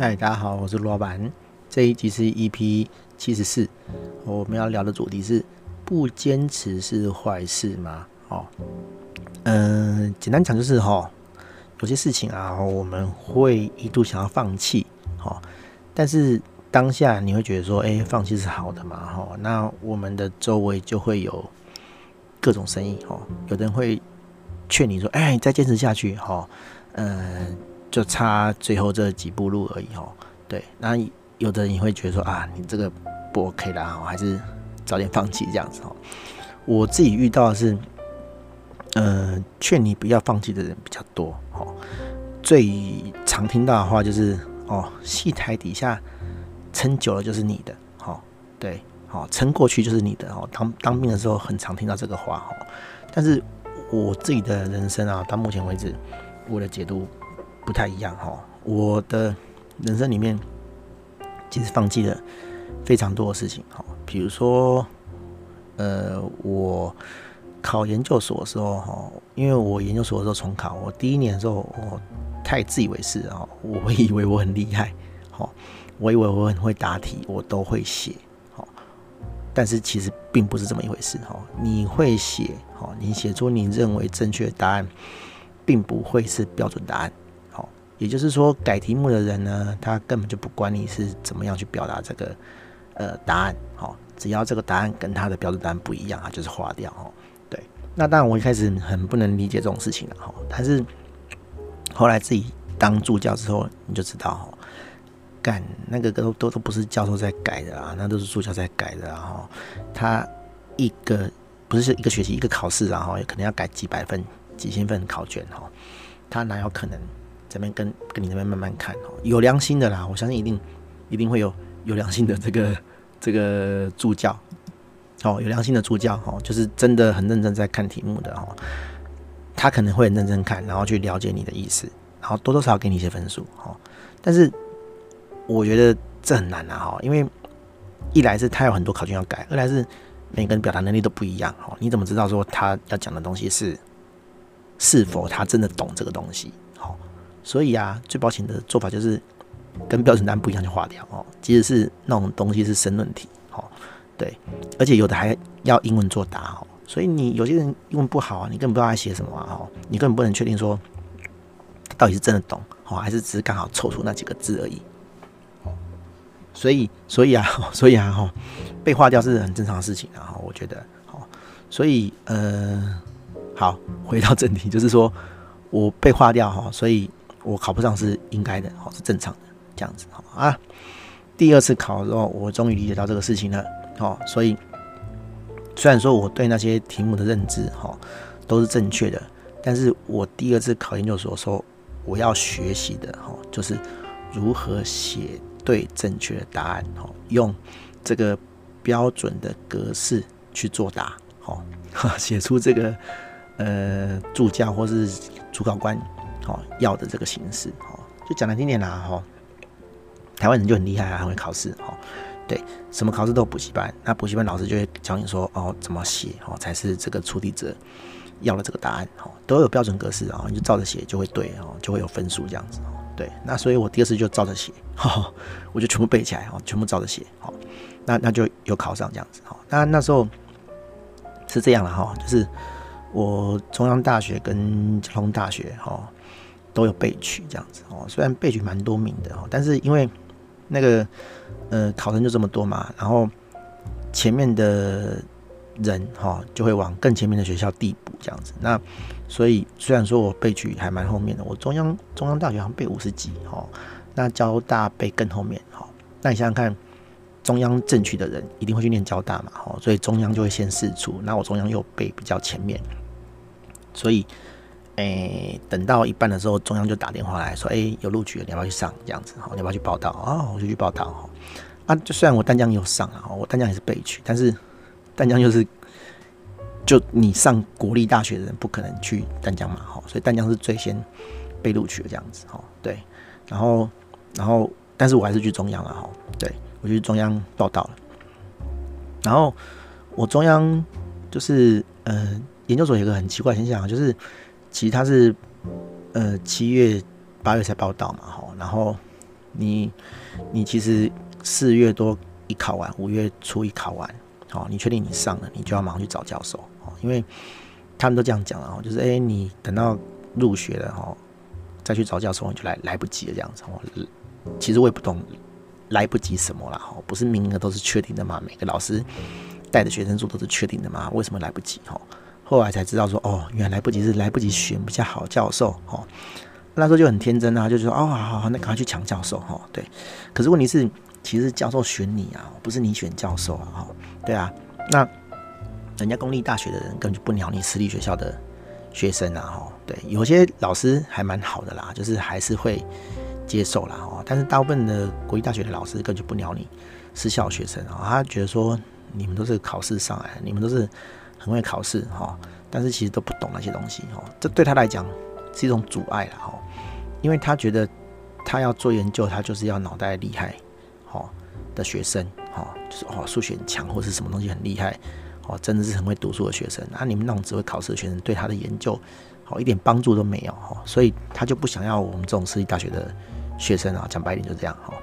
嗨，大家好，我是罗老板。这一集是 EP 七十四，我们要聊的主题是不坚持是坏事吗？哦，嗯，简单讲就是哈，有些事情啊，我们会一度想要放弃，哦，但是当下你会觉得说，哎，放弃是好的嘛，哈，那我们的周围就会有各种声音，哦，有的人会劝你说，哎，再坚持下去，哈，嗯。就差最后这几步路而已哦。对，那有的人会觉得说啊，你这个不 OK 啦，还是早点放弃这样子哦。我自己遇到的是，呃，劝你不要放弃的人比较多哦。最常听到的话就是哦，戏台底下撑久了就是你的，哦，对，哦，撑过去就是你的哦。当当兵的时候很常听到这个话哦。但是我自己的人生啊，到目前为止，我的解读。不太一样哈，我的人生里面其实放弃了非常多的事情哈，比如说，呃，我考研究所的时候哈，因为我研究所的时候重考，我第一年的时候我太自以为是啊，我会以为我很厉害，好，我以为我很会答题，我都会写，好，但是其实并不是这么一回事哈，你会写，好，你写出你认为正确的答案，并不会是标准答案。也就是说，改题目的人呢，他根本就不管你是怎么样去表达这个呃答案，好，只要这个答案跟他的标准答案不一样，他就是划掉哦。对，那当然我一开始很不能理解这种事情了哈，但是后来自己当助教之后，你就知道哈，干那个都都都不是教授在改的啊，那都是助教在改的啊。他一个不是一个学期一个考试，然后可能要改几百份、几千份考卷哈，他哪有可能？这边跟跟你那边慢慢看哦，有良心的啦，我相信一定一定会有有良心的这个这个助教哦，有良心的助教哦，就是真的很认真在看题目的哦，他可能会很认真看，然后去了解你的意思，然后多多少少给你一些分数哦。但是我觉得这很难啊哈，因为一来是他有很多考卷要改，二来是每个人表达能力都不一样哦，你怎么知道说他要讲的东西是是否他真的懂这个东西？好所以啊，最保险的做法就是跟标准答案不一样就划掉哦。即使是那种东西是申论题，哦，对，而且有的还要英文作答哦。所以你有些人英文不好啊，你根本不知道他写什么啊，哦，你根本不能确定说到底是真的懂哦，还是只是刚好凑出那几个字而已。所以，所以啊，所以啊，哈，被划掉是很正常的事情啊，我觉得，好，所以，呃，好，回到正题，就是说我被划掉哈，所以。我考不上是应该的，好，是正常的这样子，好啊。第二次考的时候，我终于理解到这个事情了，好，所以虽然说我对那些题目的认知，哈，都是正确的，但是我第二次考研究所的时候，我要学习的，哈，就是如何写对正确的答案，哈，用这个标准的格式去作答，好，写出这个呃助教或是主考官。哦，要的这个形式，哦，就讲难听点啦，哈，台湾人就很厉害啊，很会考试，哦，对，什么考试都有补习班，那补习班老师就会教你说，哦，怎么写，哦，才是这个出题者要的这个答案，哦，都有标准格式，哦，你就照着写就会对，哦，就会有分数这样子，哦，对，那所以我第二次就照着写，哈，我就全部背起来，哦，全部照着写，哦，那那就有考上这样子，哦，那那时候是这样了，哈，就是我中央大学跟交通大学，哈。都有备取这样子哦，虽然备取蛮多名的哦，但是因为那个呃考生就这么多嘛，然后前面的人哈就会往更前面的学校递补这样子。那所以虽然说我备取还蛮后面的，我中央中央大学好像备五十几哈，那交大备更后面哈。那你想想看，中央正取的人一定会去念交大嘛哈，所以中央就会先试出，那我中央又备比较前面，所以。诶、等到一半的时候，中央就打电话来说：“诶、有录取了，你要不要去上？这样子，好，你要不要去报到？哦，我就去报到。哈，啊，就虽然我淡江有上啊，我淡江也是备取，但是淡江就是，就你上国立大学的人不可能去淡江嘛，哈，所以淡江是最先被录取的这样子，哈，对。然后，然后，但是我还是去中央了，哈，对，我去中央报道了。然后我中央就是，呃，研究所有个很奇怪现象，就是。其实他是，呃，七月、八月才报到嘛，哈，然后你你其实四月多一考完，五月初一考完，好，你确定你上了，你就要马上去找教授，哦，因为他们都这样讲了，就是哎，你等到入学了吼，再去找教授，你就来来不及了这样子。哦，其实我也不懂来不及什么啦，哈，不是名额都是确定的吗？每个老师带的学生数都是确定的吗？为什么来不及？哈，后来才知道说，哦，原来不及是来不及选比较好教授，哦。那时候就很天真啊，就说哦，好好好，那赶快去抢教授哈。对，可是问题是，其实教授选你啊，不是你选教授啊。哈，对啊，那人家公立大学的人根本就不鸟你私立学校的学生啊。哈，对，有些老师还蛮好的啦，就是还是会接受啦。哦，但是大部分的国立大学的老师根本就不鸟你私校学生啊。他觉得说你们都是考试上来，你们都是很会考试哈，但是其实都不懂那些东西哈。这对他来讲。是一种阻碍了哈，因为他觉得他要做研究，他就是要脑袋厉害，好，的学生，哈，就是哦数学很强或是什么东西很厉害，哦，真的是很会读书的学生。那你们那种只会考试的学生，对他的研究，好一点帮助都没有哈，所以他就不想要我们这种私立大学的学生啊。讲白点就这样哈，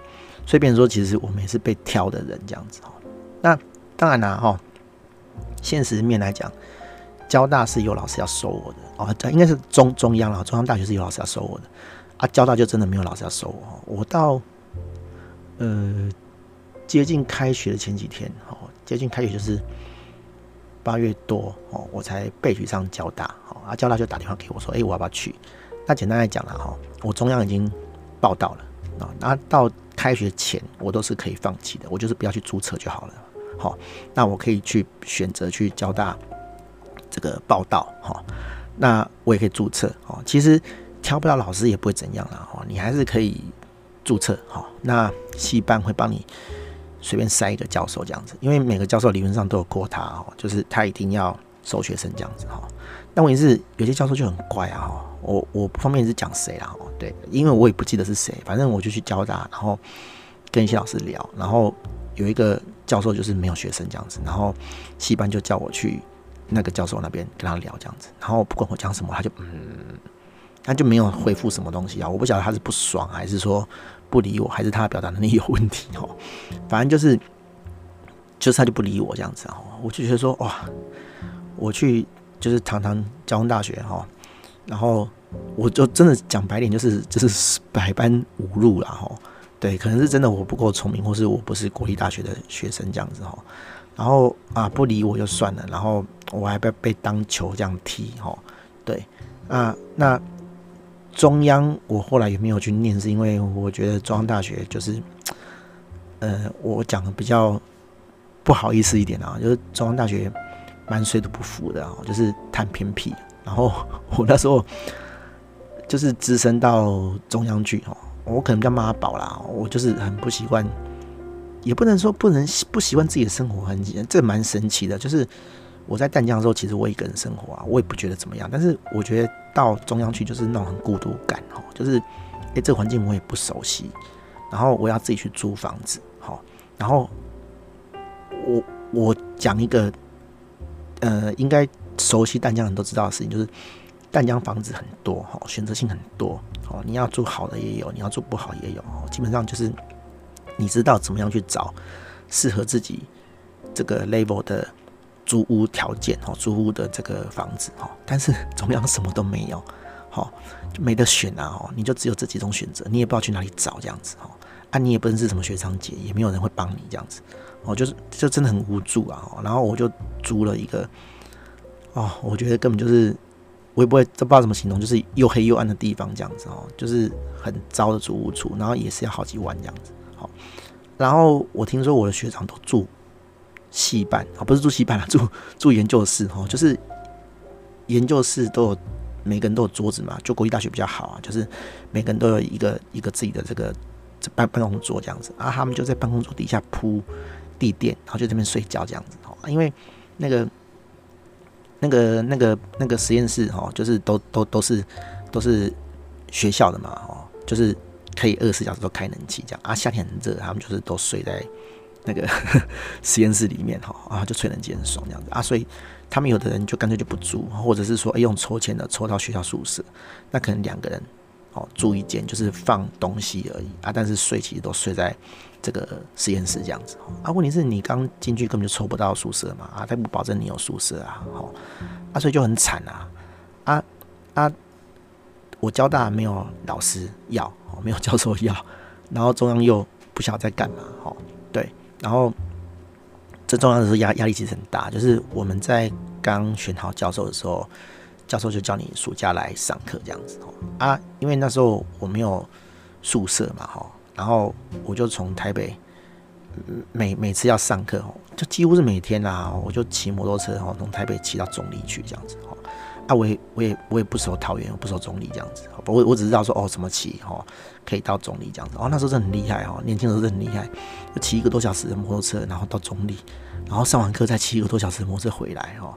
所以变成说，其实我们也是被挑的人这样子哈。那当然啦哈，现实面来讲。交大是有老师要收我的哦，这应该是中中央了。中央大学是有老师要收我的啊，交大就真的没有老师要收我。我到呃接近开学的前几天，哦，接近开学就是八月多哦，我才被取上交大。哦，啊，交大就打电话给我说，哎，我要不要去？那简单来讲了哈，我中央已经报到了啊，那到开学前我都是可以放弃的，我就是不要去注册就好了。好，那我可以去选择去交大。这个报道哈，那我也可以注册哦。其实挑不到老师也不会怎样了哈，你还是可以注册哈。那系办会帮你随便塞一个教授这样子，因为每个教授理论上都有过他哦，就是他一定要收学生这样子哈。但问题是有些教授就很怪啊哈，我我不方便是讲谁啦，对，因为我也不记得是谁，反正我就去交大，然后跟一些老师聊，然后有一个教授就是没有学生这样子，然后系班就叫我去。那个教授那边跟他聊这样子，然后不管我讲什么，他就嗯，他就没有回复什么东西啊。我不晓得他是不爽，还是说不理我，还是他的表达能力有问题哦。反正就是，就是他就不理我这样子哦。我就觉得说哇，我去就是堂堂交通大学哈，然后我就真的讲白点，就是就是百般无路了哈。对，可能是真的我不够聪明，或是我不是国立大学的学生这样子哈。然后啊，不理我就算了，然后我还被被当球这样踢哈，对啊，那中央我后来也没有去念，是因为我觉得中央大学就是，呃，我讲的比较不好意思一点啊，就是中央大学蛮水土不服的啊，就是太偏僻。然后 我那时候就是只身到中央去哦，我可能叫妈宝啦，我就是很不习惯。也不能说不能不习惯自己的生活很，这蛮神奇的。就是我在淡江的时候，其实我一个人生活啊，我也不觉得怎么样。但是我觉得到中央去就是那种很孤独感哦，就是诶，这个环境我也不熟悉，然后我要自己去租房子，好，然后我我讲一个呃，应该熟悉淡江人都知道的事情，就是淡江房子很多哈，选择性很多哦，你要住好的也有，你要住不好也有，基本上就是。你知道怎么样去找适合自己这个 level 的租屋条件哦，租屋的这个房子哦，但是中央什么都没有，好就没得选啊哦，你就只有这几种选择，你也不知道去哪里找这样子哦，啊你也不认识什么学长姐，也没有人会帮你这样子哦，就是就真的很无助啊，然后我就租了一个哦，我觉得根本就是我也不会这不知道怎么形容，就是又黑又暗的地方这样子哦，就是很糟的租屋处，然后也是要好几万这样子。好，然后我听说我的学长都住系办啊，不是住系办啊，住住研究室哦，就是研究室都有每个人都有桌子嘛，就国立大学比较好啊，就是每个人都有一个一个自己的这个办办公桌这样子啊，他们就在办公桌底下铺地垫，然后就在这边睡觉这样子哦，因为那个那个那个那个实验室哈，就是都都都是都是学校的嘛哈，就是。可以二十四小时都开冷气，这样啊，夏天很热，他们就是都睡在那个 实验室里面哈啊，就吹冷气很爽这样子啊，所以他们有的人就干脆就不租，或者是说用抽签的抽到学校宿舍，那可能两个人哦，住一间就是放东西而已啊，但是睡其实都睡在这个实验室这样子。啊，问题是你刚进去根本就抽不到宿舍嘛，啊，他不保证你有宿舍啊，哦，啊，所以就很惨啊，啊啊，我交大没有老师要，哦，没有教授要，然后中央又不晓得在干嘛，哦，对，然后最重要的是压压力其实很大，就是我们在刚选好教授的时候。教授就叫你暑假来上课这样子哦啊，因为那时候我没有宿舍嘛哈，然后我就从台北每每次要上课哦，就几乎是每天啦，我就骑摩托车哦，从台北骑到中坜去这样子哦啊，我也我也我也不熟桃园，我不熟中坜这样子，我我只知道说哦怎么骑哦可以到中坜这样子哦，那时候真的很厉害哦，年轻的时候真的很厉害，就骑一个多小时的摩托车，然后到中坜，然后上完课再骑一个多小时的摩托车回来哦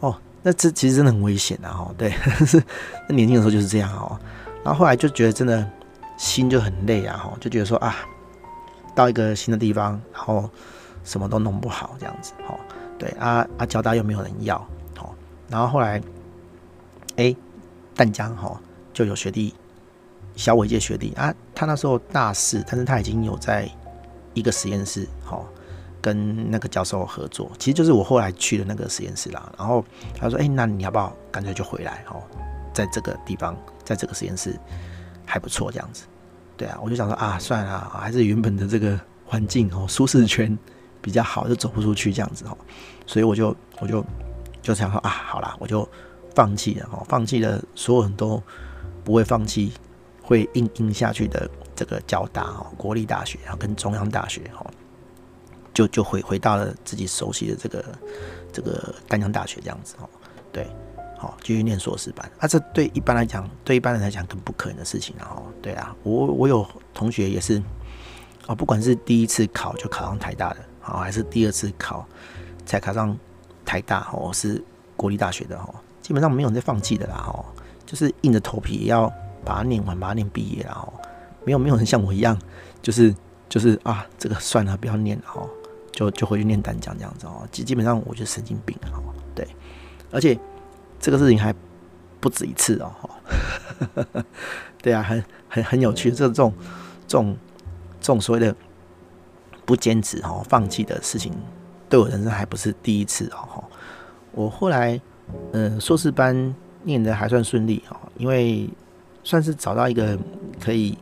哦。那这其实真的很危险啊！哦，对，那年轻的时候就是这样哦。然后后来就觉得真的心就很累啊！哈，就觉得说啊，到一个新的地方，然后什么都弄不好这样子。哈，对啊啊，交大又没有人要，好，然后后来，哎，淡江哈就有学弟，小我一届学弟啊，他那时候大四，但是他已经有在一个实验室，哈。跟那个教授合作，其实就是我后来去的那个实验室啦。然后他说：“哎、那你要不要干脆就回来？哦，在这个地方，在这个实验室还不错，这样子。对啊，我就想说啊，算了，还是原本的这个环境哦，舒适圈比较好，就走不出去这样子哦。所以我就我就就想说啊，好啦，我就放弃了哦，放弃了所有人都不会放弃，会硬硬下去的这个交大哦，国立大学，然后跟中央大学哦。”就就回回到了自己熟悉的这个这个淡江大学这样子哦，对，好继续念硕士班。啊，这对一般来讲，对一般人来讲更不可能的事情啊！哦，对啊，我我有同学也是哦，不管是第一次考就考上台大的，好还是第二次考才考上台大哦，是国立大学的哦，基本上没有人在放弃的啦哦，就是硬着头皮也要把它念完，把它念毕业然后没有没有人像我一样，就是就是啊，这个算了，不要念了哦。就就回去念单讲这样子哦，基基本上我就神经病哦，对，而且这个事情还不止一次哦，对啊，很很很有趣，这种这种这种所谓的不坚持哦、放弃的事情，对我人生还不是第一次哦，我后来嗯硕士班念的还算顺利哦，因为算是找到一个可以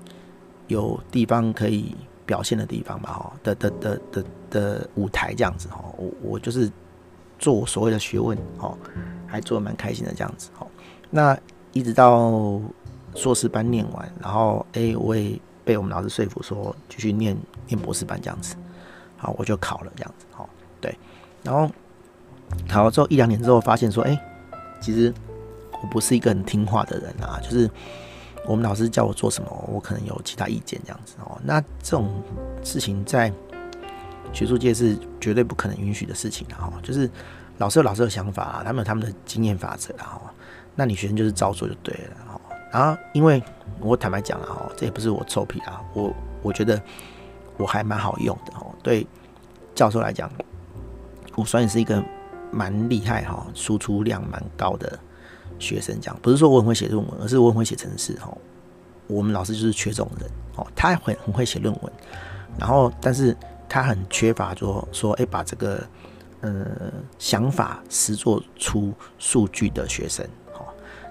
有地方可以。表现的地方吧，哈，的的的的的舞台这样子，哈，我我就是做我所谓的学问，哈，还做得蛮开心的这样子，哈。那一直到硕士班念完，然后哎、我也被我们老师说服说继续念念博士班这样子，好，我就考了这样子，哈，对。然后考了之后一两年之后，发现说，哎、其实我不是一个很听话的人啊，就是。我们老师叫我做什么，我可能有其他意见这样子哦。那这种事情在学术界是绝对不可能允许的事情的哈。就是老师有老师的想法啊，他们有他们的经验法则啊。那你学生就是照做就对了哈。然后因为我坦白讲了哈，这也不是我臭屁啊，我我觉得我还蛮好用的哦。对教授来讲，我算是一个蛮厉害哈，输出量蛮高的。学生讲，不是说我很会写论文，而是我很会写程式。哈。我们老师就是缺这种人哦，他很很会写论文，然后但是他很缺乏说说哎、把这个呃想法实作出数据的学生。哈，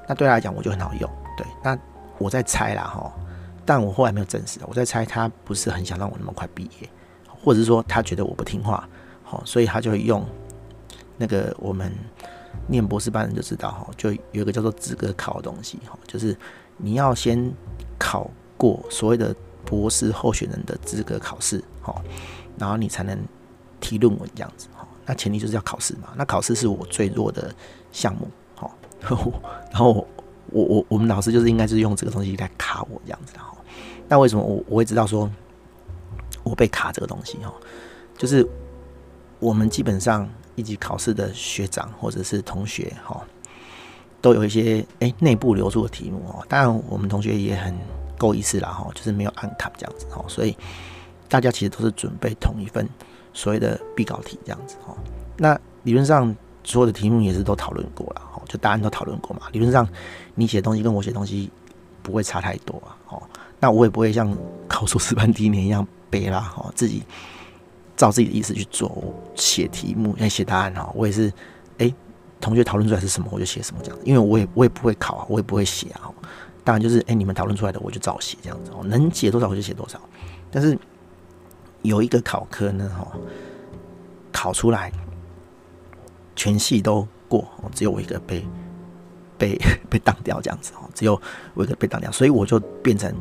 那对他来讲我就很好用。对，那我在猜啦哈，但我后来没有证实。我在猜他不是很想让我那么快毕业，或者是说他觉得我不听话，好，所以他就会用那个我们。念博士班人就知道哈，就有一个叫做资格考的东西哈，就是你要先考过所谓的博士候选人的资格考试哈，然后你才能提论文这样子。那前提就是要考试嘛，那考试是我最弱的项目哈。然后我我我们老师就是应该是用这个东西来卡我这样子的哈。那为什么我我会知道说我被卡这个东西哈？就是我们基本上。一级考试的学长或者是同学哈，都有一些诶内部流出的题目哦。当然我们同学也很够意思啦哈，就是没有按卡这样子哈，所以大家其实都是准备同一份所谓的必考题这样子哈。那理论上所有的题目也是都讨论过了哈，就答案都讨论过嘛。理论上你写东西跟我写东西不会差太多啊。哦，那我也不会像考硕士班第一年一样背啦，哦，自己照自己的意思去做写题目，要写答案哈。我也是，哎、同学讨论出来是什么，我就写什么这样。因为我也我也不会考啊，我也不会写啊。当然就是，哎、你们讨论出来的我就照写这样子哦，能写多少我就写多少。但是有一个考科呢，哈，考出来全系都过，只有我一个被被 被当掉这样子哦，只有我一个被当掉，所以我就变成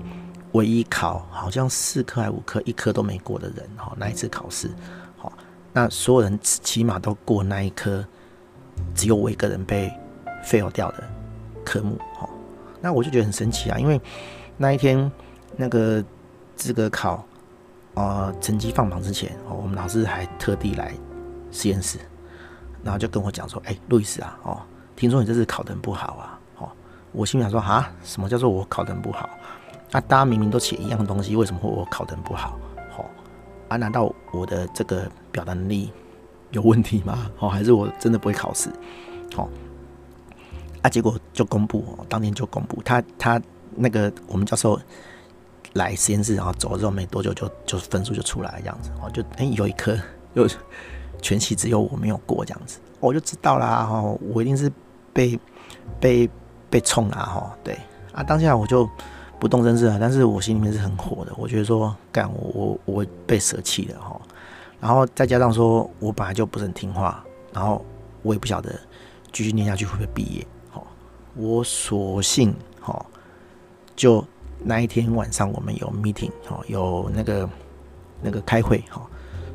唯一考好像四科还五科一科都没过的人哈。那一次考试，好，那所有人起码都过那一科，只有我一个人被 fail 掉的科目，哈。那我就觉得很神奇啊，因为那一天那个资格考，呃，成绩放榜之前，哦，我们老师还特地来实验室，然后就跟我讲说：“哎、欸，路易斯啊，哦，听说你这次考得很不好啊，哦。”我心里想说：“啊，什么叫做我考得很不好？那、啊、大家明明都写一样东西，为什么会我考得很不好？哦，啊，难道我的这个表达能力有问题吗？哦，还是我真的不会考试？哦？”啊，结果就公布，哦当天就公布，他他那个我们教授来实验室，然后走了之后没多久就就分数就出来了这样子，哦，就哎、有一科又 全系只有我没有过这样子，我就知道啦，哈，我一定是被被被冲了哈，对啊，当下我就不动声色了，但是我心里面是很火的，我觉得说干我我我被舍弃了哈，然后再加上说我本来就不是很听话，然后我也不晓得继续念下去会不会毕业。我索性哈，就那一天晚上我们有 meeting 哈，有那个那个开会哈。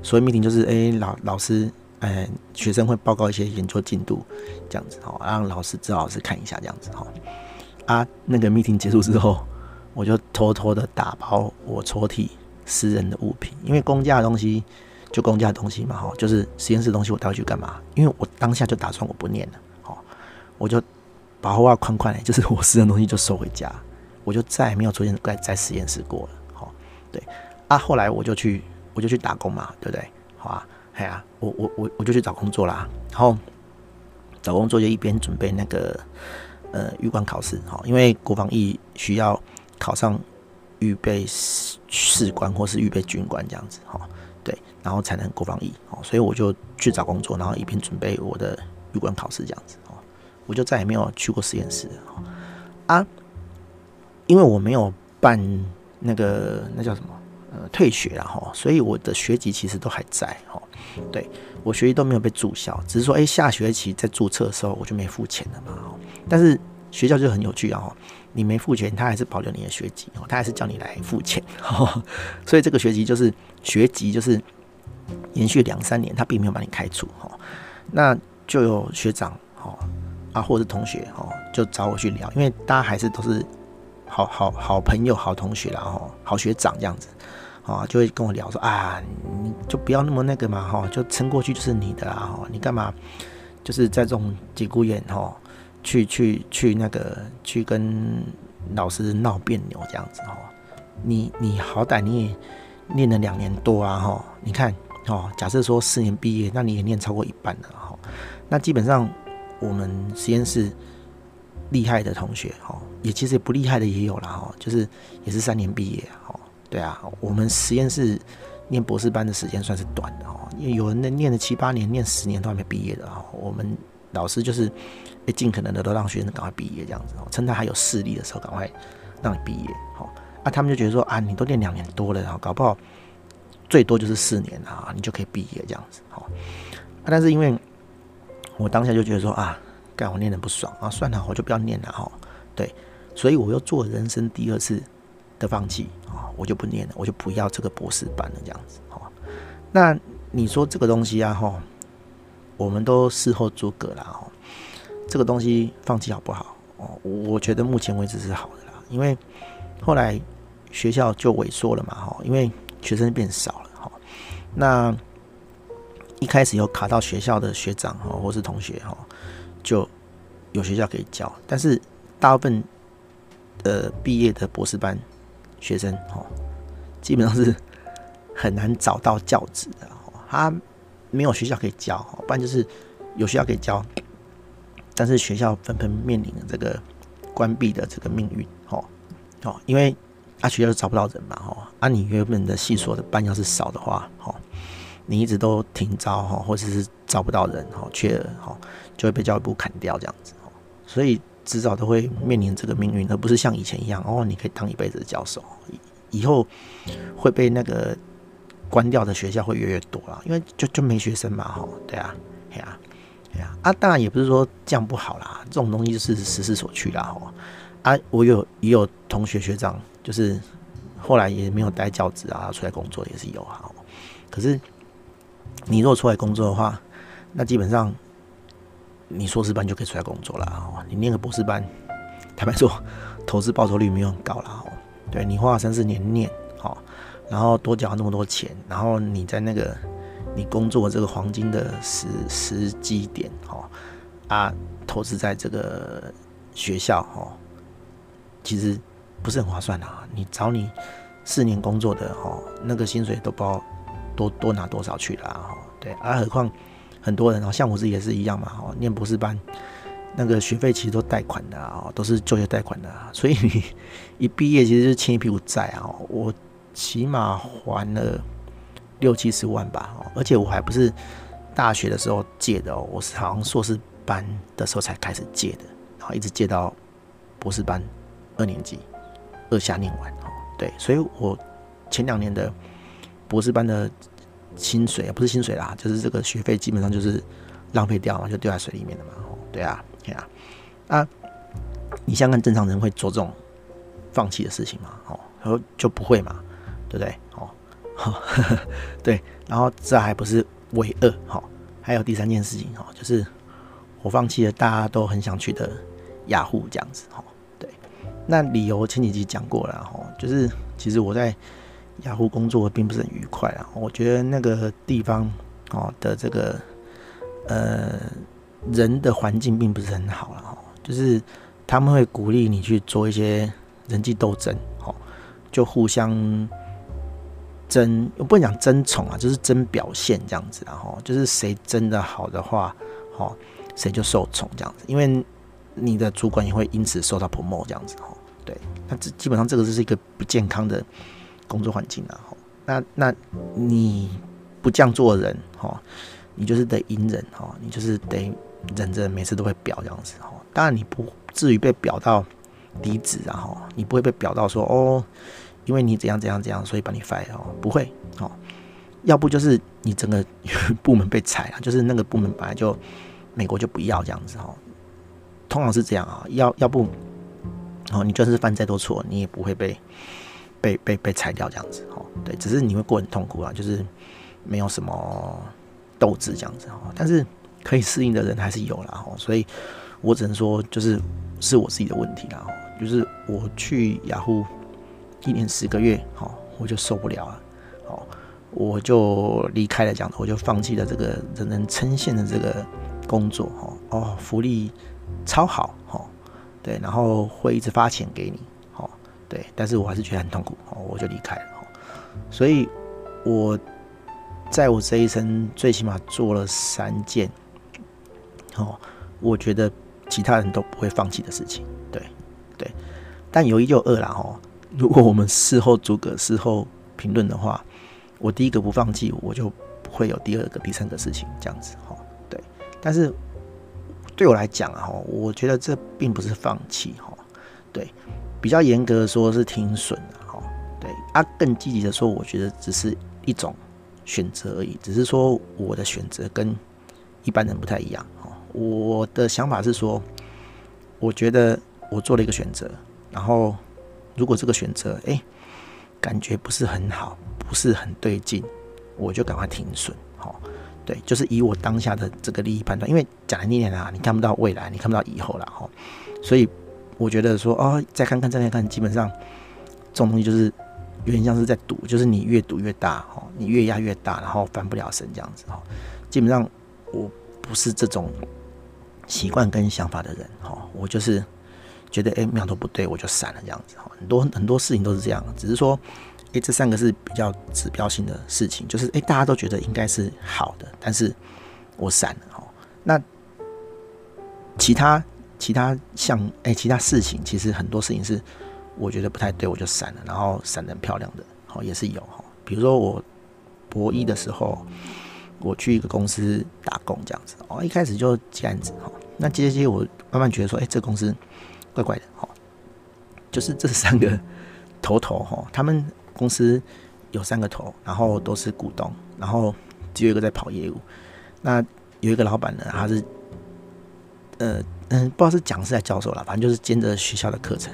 所谓 meeting 就是哎、老老师哎学生会报告一些研究进度这样子哈，让老师指导老师看一下这样子哈。啊，那个 meeting 结束之后，我就偷偷的打包我抽屉私人的物品，因为公家的东西就公家的东西嘛哈，就是实验室的东西我带回去干嘛？因为我当下就打算我不念了，好，我就。把后袜宽宽的，就是我私人东西就收回家，我就再也没有出现在在实验室过了。好，对啊，后来我就去我就去打工嘛，对不对？好啊，哎呀，我我我我就去找工作啦。然后找工作就一边准备那个呃预官考试，好，因为国防役需要考上预备士官或是预备军官这样子，好，对，然后才能国防役，好，所以我就去找工作，然后一边准备我的预官考试这样子。我就再也没有去过实验室啊，因为我没有办那个那叫什么呃退学了哈，所以我的学籍其实都还在哈。对，我学籍都没有被注销，只是说哎、下学期在注册的时候我就没付钱了嘛。但是学校就很有趣啊，你没付钱，他还是保留你的学籍，他还是叫你来付钱。所以这个学籍就是学籍就是延续两三年，他并没有把你开除哈。那就有学长哈。啊，或者是同学哦，就找我去聊，因为大家还是都是好好好朋友、好同学，然后好学长这样子，啊，就会跟我聊说啊，你就不要那么那个嘛，哈，就撑过去就是你的啦，哈，你干嘛就是在这种节骨眼哈，去去去那个去跟老师闹别扭这样子哈，你你好歹你也念了两年多啊，哈，你看哦，假设说四年毕业，那你也念超过一半了哈，那基本上。我们实验室厉害的同学，哈，也其实也不厉害的也有啦，哈，就是也是三年毕业，哈，对啊，我们实验室念博士班的时间算是短的，哈，因为有人念了七八年，念十年都还没毕业的，哈，我们老师就是尽可能的都让学生赶快毕业这样子，趁他还有视力的时候赶快让你毕业，哈，啊，他们就觉得说啊，你都念两年多了，然后搞不好最多就是四年啊，你就可以毕业这样子，哈，啊，但是因为。我当下就觉得说啊，干我念的不爽啊，算了，我就不要念了哈。对，所以我又做人生第二次的放弃啊，我就不念了，我就不要这个博士班了，这样子哈。那你说这个东西啊哈，我们都事后诸葛了哈。这个东西放弃好不好？哦，我觉得目前为止是好的啦，因为后来学校就萎缩了嘛哈，因为学生变少了哈。那一开始有卡到学校的学长哈，或是同学哈，就有学校可以教。但是大部分的毕业的博士班学生哦，基本上是很难找到教职的。他没有学校可以教，不然就是有学校可以教，但是学校纷纷面临这个关闭的这个命运哦。哦，因为啊学校找不到人嘛，哦，啊你原本的系所的班要是少的话，哦，你一直都停招哈，或者是招不到人哈，缺额哈，就会被教育部砍掉这样子哦，所以迟早都会面临这个命运，而不是像以前一样哦，你可以当一辈子的教授，以后会被那个关掉的学校会越来越多了，因为就就没学生嘛，哈，对啊，对啊。对啊，当然也不是说这样不好啦，这种东西就是时势所趋啦，吼。啊，我有也有同学学长，就是后来也没有待教职啊，出来工作也是有哈。可是你如果出来工作的话，那基本上你硕士班就可以出来工作了，哦。你念个博士班，坦白说，投资报酬率没有很高了，哦。对，你花了三四年念，好，然后多缴那么多钱，然后你在那个。你工作这个黄金的时时机点，哈啊，投资在这个学校，哈，其实不是很划算啊。你找你四年工作的，哈，那个薪水都包多多拿多少去了，哈。对，而何况很多人，哦，像我自己也是一样嘛，哦，念博士班，那个学费其实都贷款的啊，都是就业贷款的，所以你 一毕业其实就欠一屁股债啊。我起码还了。六七十万吧，而且我还不是大学的时候借的哦，我是好像硕士班的时候才开始借的，然后一直借到博士班二年级二下念完哦，对，所以我前两年的博士班的薪水啊，不是薪水啦，就是这个学费基本上就是浪费掉嘛，就丢在水里面的嘛，哦，对啊，对啊，啊，你像看正常人会做这种放弃的事情嘛，哦，然后就不会嘛，对不对？哦。对，然后这还不是唯二，哈，还有第三件事情，哈，就是我放弃了大家都很想去的雅虎这样子，哈，对，那理由前几集讲过了，哈，就是其实我在雅虎工作并不是很愉快啊，我觉得那个地方，哦的这个呃人的环境并不是很好了，哈，就是他们会鼓励你去做一些人际斗争，哦，就互相。争，我不能讲争宠啊，就是争表现这样子，然后就是谁争的好的话，哦，谁就受宠这样子，因为你的主管也会因此受到 promote 这样子，哦，对，那这基本上这个就是一个不健康的工作环境啊，吼，那那你不这样做人，哈，你就是得隐忍，哈，你就是得忍着每次都会表这样子，哈，当然你不至于被表到离职，然后你不会被表到说哦。因为你怎样怎样怎样，所以把你 fire 哦，不会哦，要不就是你整个部门被裁了，就是那个部门本来就美国就不要这样子哦，通常是这样啊，要要不哦，你就是犯再多错，你也不会被被被被裁掉这样子哦，对，只是你会过很痛苦啊，就是没有什么斗志这样子哦，但是可以适应的人还是有啦哦，所以我只能说就是是我自己的问题啦，就是我去雅虎。一年十个月，哦，我就受不了了，哦，我就离开了，这样，我就放弃了这个人人称羡的这个工作，哦，哦，福利超好，哦，对，然后会一直发钱给你，对，但是我还是觉得很痛苦，哦，我就离开了，所以我在我这一生最起码做了三件，哦，我觉得其他人都不会放弃的事情，对，对，但有一就二啦，哈。如果我们事后诸葛、事后评论的话，我第一个不放弃，我就不会有第二个、第三个事情这样子哈。对，但是对我来讲啊，我觉得这并不是放弃哈。对，比较严格的说是停损哈。对，啊，更积极的说，我觉得只是一种选择而已，只是说我的选择跟一般人不太一样哈。我的想法是说，我觉得我做了一个选择，然后。如果这个选择哎，感觉不是很好，不是很对劲，我就赶快停损。好，对，就是以我当下的这个利益判断，因为讲来念念啊，你看不到未来，你看不到以后了哈。所以我觉得说哦，再看看再看看，基本上这种东西就是有点像是在赌，就是你越赌越大哈，你越压越大，然后翻不了身这样子哈。基本上我不是这种习惯跟想法的人哈，我就是。觉得哎，苗头不对，我就闪了这样子。很多很多事情都是这样，只是说，哎，这三个是比较指标性的事情，就是哎，大家都觉得应该是好的，但是我闪了哈。那其他其他像哎，其他事情其实很多事情是我觉得不太对，我就闪了，然后闪的很漂亮的，好也是有哈。比如说我博一的时候，我去一个公司打工这样子，哦，一开始就接案子哈，那接接接我慢慢觉得说，哎，这个公司怪怪的哈，就是这三个 头头哈，他们公司有三个头，然后都是股东，然后只有一个在跑业务，那有一个老板呢，他是呃嗯，不知道是讲师还是教授啦，反正就是兼着学校的课程。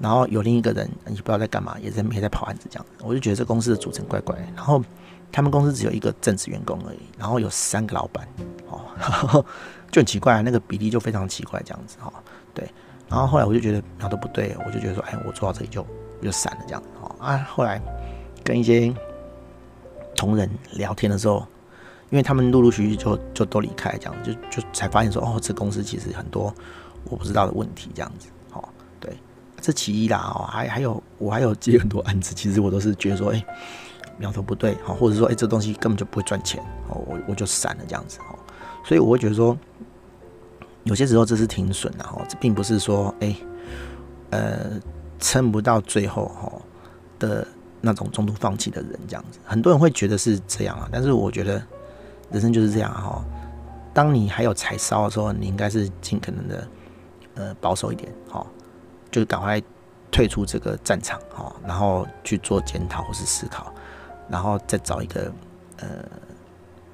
然后有另一个人，你不知道在干嘛，也在没在跑案子这样，我就觉得这公司的组成怪怪。然后他们公司只有一个正职员工而已，然后有三个老板，哦，就很奇怪，那个比例就非常奇怪这样子哈。对，然后后来我就觉得哪都不对，我就觉得说，哎，我做到这里就就散了这样子哈。啊，后来跟一些同仁聊天的时候，因为他们陆陆续续就就都离开这样子，就就才发现说，哦，这公司其实很多我不知道的问题这样子。哦，对这其一啦哦，还还有我还有接很多案子，其实我都是觉得说，哎，苗头不对哈，或者说，哎，这东西根本就不会赚钱哦，我我就闪了这样子哦，所以我会觉得说，有些时候这是停损的哈，这并不是说，哎，呃，撑不到最后哈的那种中途放弃的人这样子，很多人会觉得是这样啊，但是我觉得人生就是这样哈，当你还有柴烧的时候，你应该是尽可能的呃保守一点哈。就赶快退出这个战场，哈，然后去做检讨或是思考，然后再找一个呃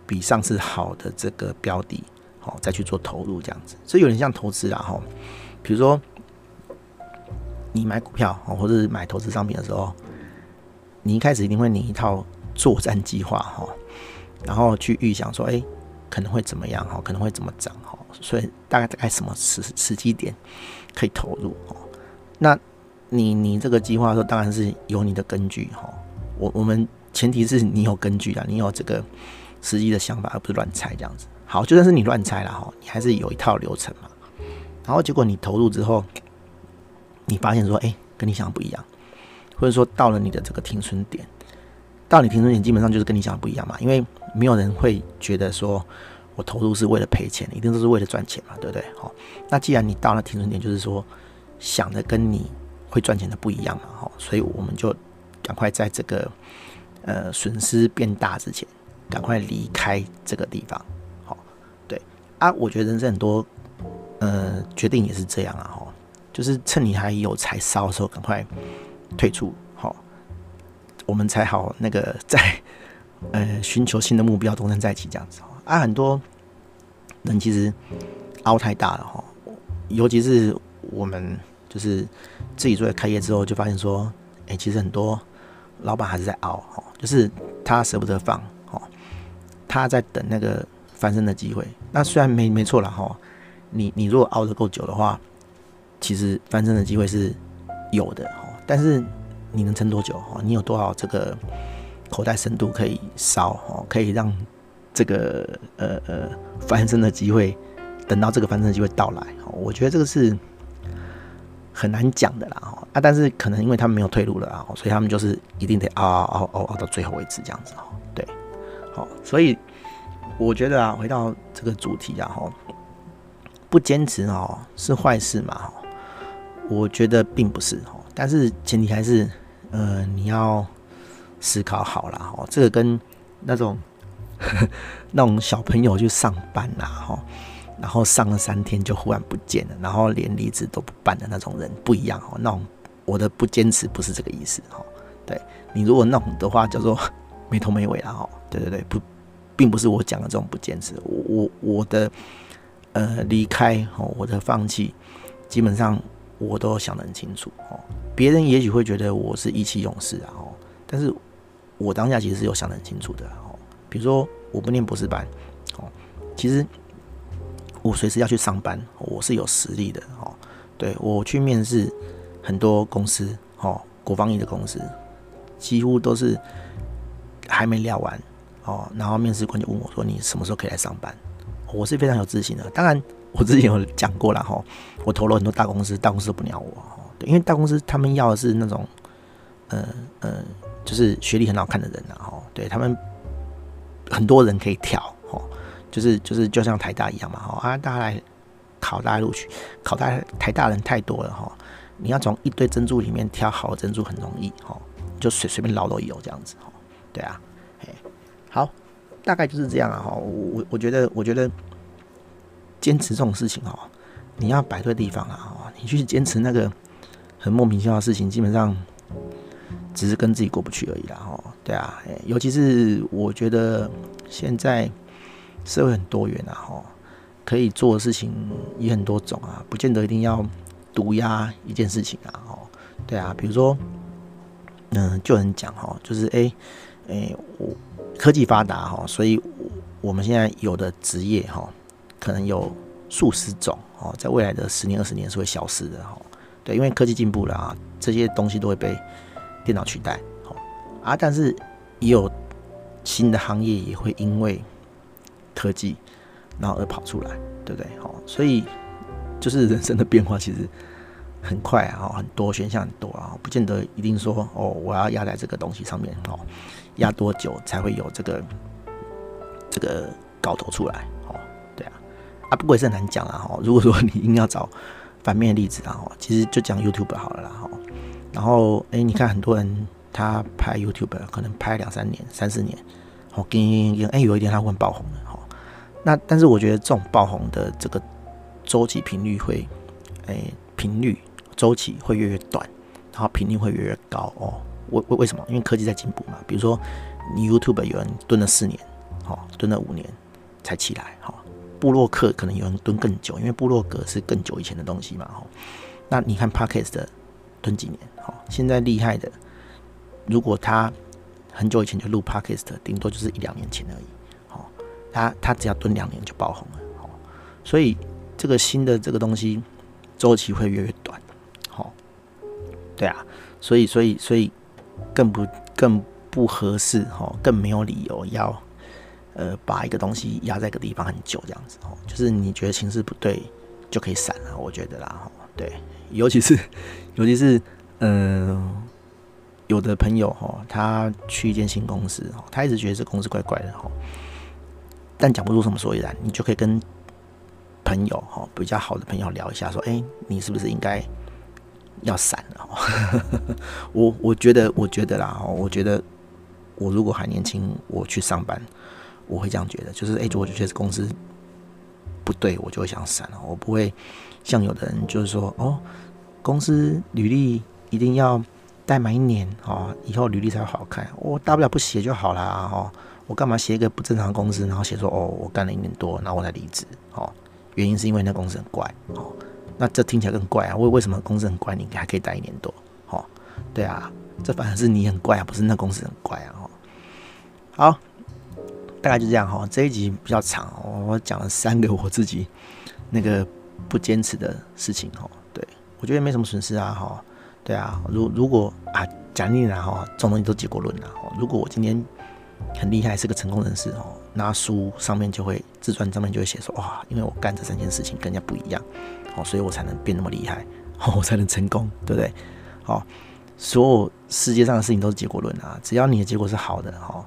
比上次好的这个标的，好再去做投入这样子，所以有点像投资啦，哈。比如说你买股票或者是买投资商品的时候，你一开始一定会拟一套作战计划，哈，然后去预想说，哎，可能会怎么样，哈，可能会怎么涨，哈，所以大概大概什么时时机点可以投入，哈。那你你这个计划说当然是有你的根据哈，我我们前提是你有根据啊，你有这个实际的想法，而不是乱猜这样子。好，就算是你乱猜了哈，你还是有一套流程嘛。然后结果你投入之后，你发现说，哎，跟你想的不一样，或者说到了你的这个停损点，到你停损点基本上就是跟你想的不一样嘛，因为没有人会觉得说我投入是为了赔钱，一定都是为了赚钱嘛，对不对？好，那既然你到了停损点，就是说。想的跟你会赚钱的不一样嘛，哈，所以我们就赶快在这个呃损失变大之前，赶快离开这个地方，好，对啊，我觉得人生很多呃决定也是这样啊，哈，就是趁你还有柴烧的时候，赶快退出，好，我们才好那个在呃寻求新的目标，东山再起这样子，啊，很多人其实凹太大了，哈，尤其是。我们就是自己做开业之后，就发现说，哎、其实很多老板还是在熬，哦，就是他舍不得放，哦，他在等那个翻身的机会。那虽然没没错了，哈，你你如果熬得够久的话，其实翻身的机会是有的，哦，但是你能撑多久？哦，你有多少这个口袋深度可以烧？哦，可以让这个呃呃翻身的机会等到这个翻身的机会到来？哦，我觉得这个是。很难讲的啦，哈啊！但是可能因为他们没有退路了啊，所以他们就是一定得熬熬熬熬到最后为止这样子哦。对，好，所以我觉得啊，回到这个主题啊，哈，不坚持哦是坏事嘛？哈，我觉得并不是哦，但是前提还是呃你要思考好了哈。这个跟那种 那种小朋友去上班呐，哈。然后上了三天就忽然不见了，然后连离职都不办的那种人不一样哦。那种我的不坚持不是这个意思哈。对，你如果那种的话叫做 没头没尾了哈。对对对，不，并不是我讲的这种不坚持。我我我的呃离开哦，我的放弃，基本上我都想得很清楚哦。别人也许会觉得我是意气用事啊哦，但是我当下其实是有想得很清楚的哦。比如说我不念博士班哦，其实。我随时要去上班，我是有实力的哦。对，我去面试很多公司，哦，国防役的公司，几乎都是还没聊完哦，然后面试官就问我说：“你什么时候可以来上班？”我是非常有自信的。当然，我之前有讲过了哈，我投了很多大公司，大公司都不鸟我。对，因为大公司他们要的是那种，嗯、嗯、就是学历很好看的人然后，对他们很多人可以挑。就是就是就像台大一样嘛，哈啊，大家来考大家录取，考大台大人太多了哈，你要从一堆珍珠里面挑好的珍珠很容易，哦，就随随便捞都有这样子，哦，对啊，哎，好，大概就是这样啊，哈，我我我觉得我觉得坚持这种事情，哦，你要摆对地方啊，你去坚持那个很莫名其妙的事情，基本上只是跟自己过不去而已啦，哦，对啊，尤其是我觉得现在社会很多元啊，哈。可以做的事情也很多种啊，不见得一定要独压一件事情啊。哦，对啊，比如说，嗯，就很讲哈，就是哎，哎，我科技发达哈，所以我们现在有的职业哈，可能有数十种哦，在未来的十年、二十年是会消失的哈。对，因为科技进步了啊，这些东西都会被电脑取代。好啊，但是也有新的行业也会因为科技。然后而跑出来，对不对？好，所以就是人生的变化其实很快啊，很多选项很多啊，不见得一定说哦，我要压在这个东西上面哦，压多久才会有这个这个搞头出来？哦，对啊，啊，不过也是很难讲啊。哈，如果说你硬要找反面的例子啊，哈，其实就讲 YouTube 好了啦。哈，然后哎，你看很多人他拍 YouTube 可能拍两三年、三四年，哦，跟跟哎，有一天他会爆红的。那但是我觉得这种爆红的这个周期频率会，诶、欸，频率周期会越越短，然后频率会越越高哦。为为为什么？因为科技在进步嘛。比如说你 YouTube 有人蹲了四年，哦，蹲了五年才起来，哈、哦。部落客可能有人蹲更久，因为布洛格是更久以前的东西嘛，哈、那你看 Podcast 的蹲几年，哦，现在厉害的，如果他很久以前就录 Podcast，顶多就是一两年前而已。他他只要蹲两年就爆红了，哦，所以这个新的这个东西周期会越来越短，好，对啊，所以所以所以更不更不合适，哈，更没有理由要呃把一个东西压在一个地方很久这样子，哦，就是你觉得形势不对就可以闪了，我觉得啦，哈，对，尤其是尤其是嗯、有的朋友哈，他去一间新公司，他一直觉得这公司怪怪的，哈。但讲不出什么所以然，你就可以跟朋友哈比较好的朋友聊一下，说：“哎，你是不是应该要闪了？” 我我觉得，我觉得啦，我觉得我如果还年轻，我去上班，我会这样觉得，就是哎，我就觉得公司不对，我就会想闪了。我不会像有的人就是说：“哦，公司履历一定要待满一年哦，以后履历才会好看。”我大不了不写就好啦。哦。我干嘛写一个不正常的公司，然后写说哦，我干了一年多，然后我才离职，哦，原因是因为那公司很怪，哦，那这听起来更怪啊，为为什么公司很怪，你还可以待一年多，哦，对啊，这反而是你很怪啊，不是那公司很怪啊，哦，好，大概就这样哈，这一集比较长，我讲了三个我自己那个不坚持的事情，哈，我觉得没什么损失啊，哈，对啊，如如果啊，讲你然后这种东西都结果论了，如果我今天。很厉害，是个成功人士哦。那书上面就会自传上面就会写说哇，因为我干这三件事情跟人家不一样哦，所以我才能变那么厉害哦，我才能成功，对不对？哦，所有世界上的事情都是结果论啊，只要你的结果是好的哦，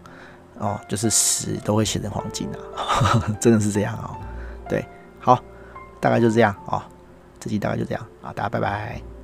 哦，就是屎都会写成黄金啊，真的是这样哦。对，好，大概就这样哦，这集大概就这样啊，大家拜拜。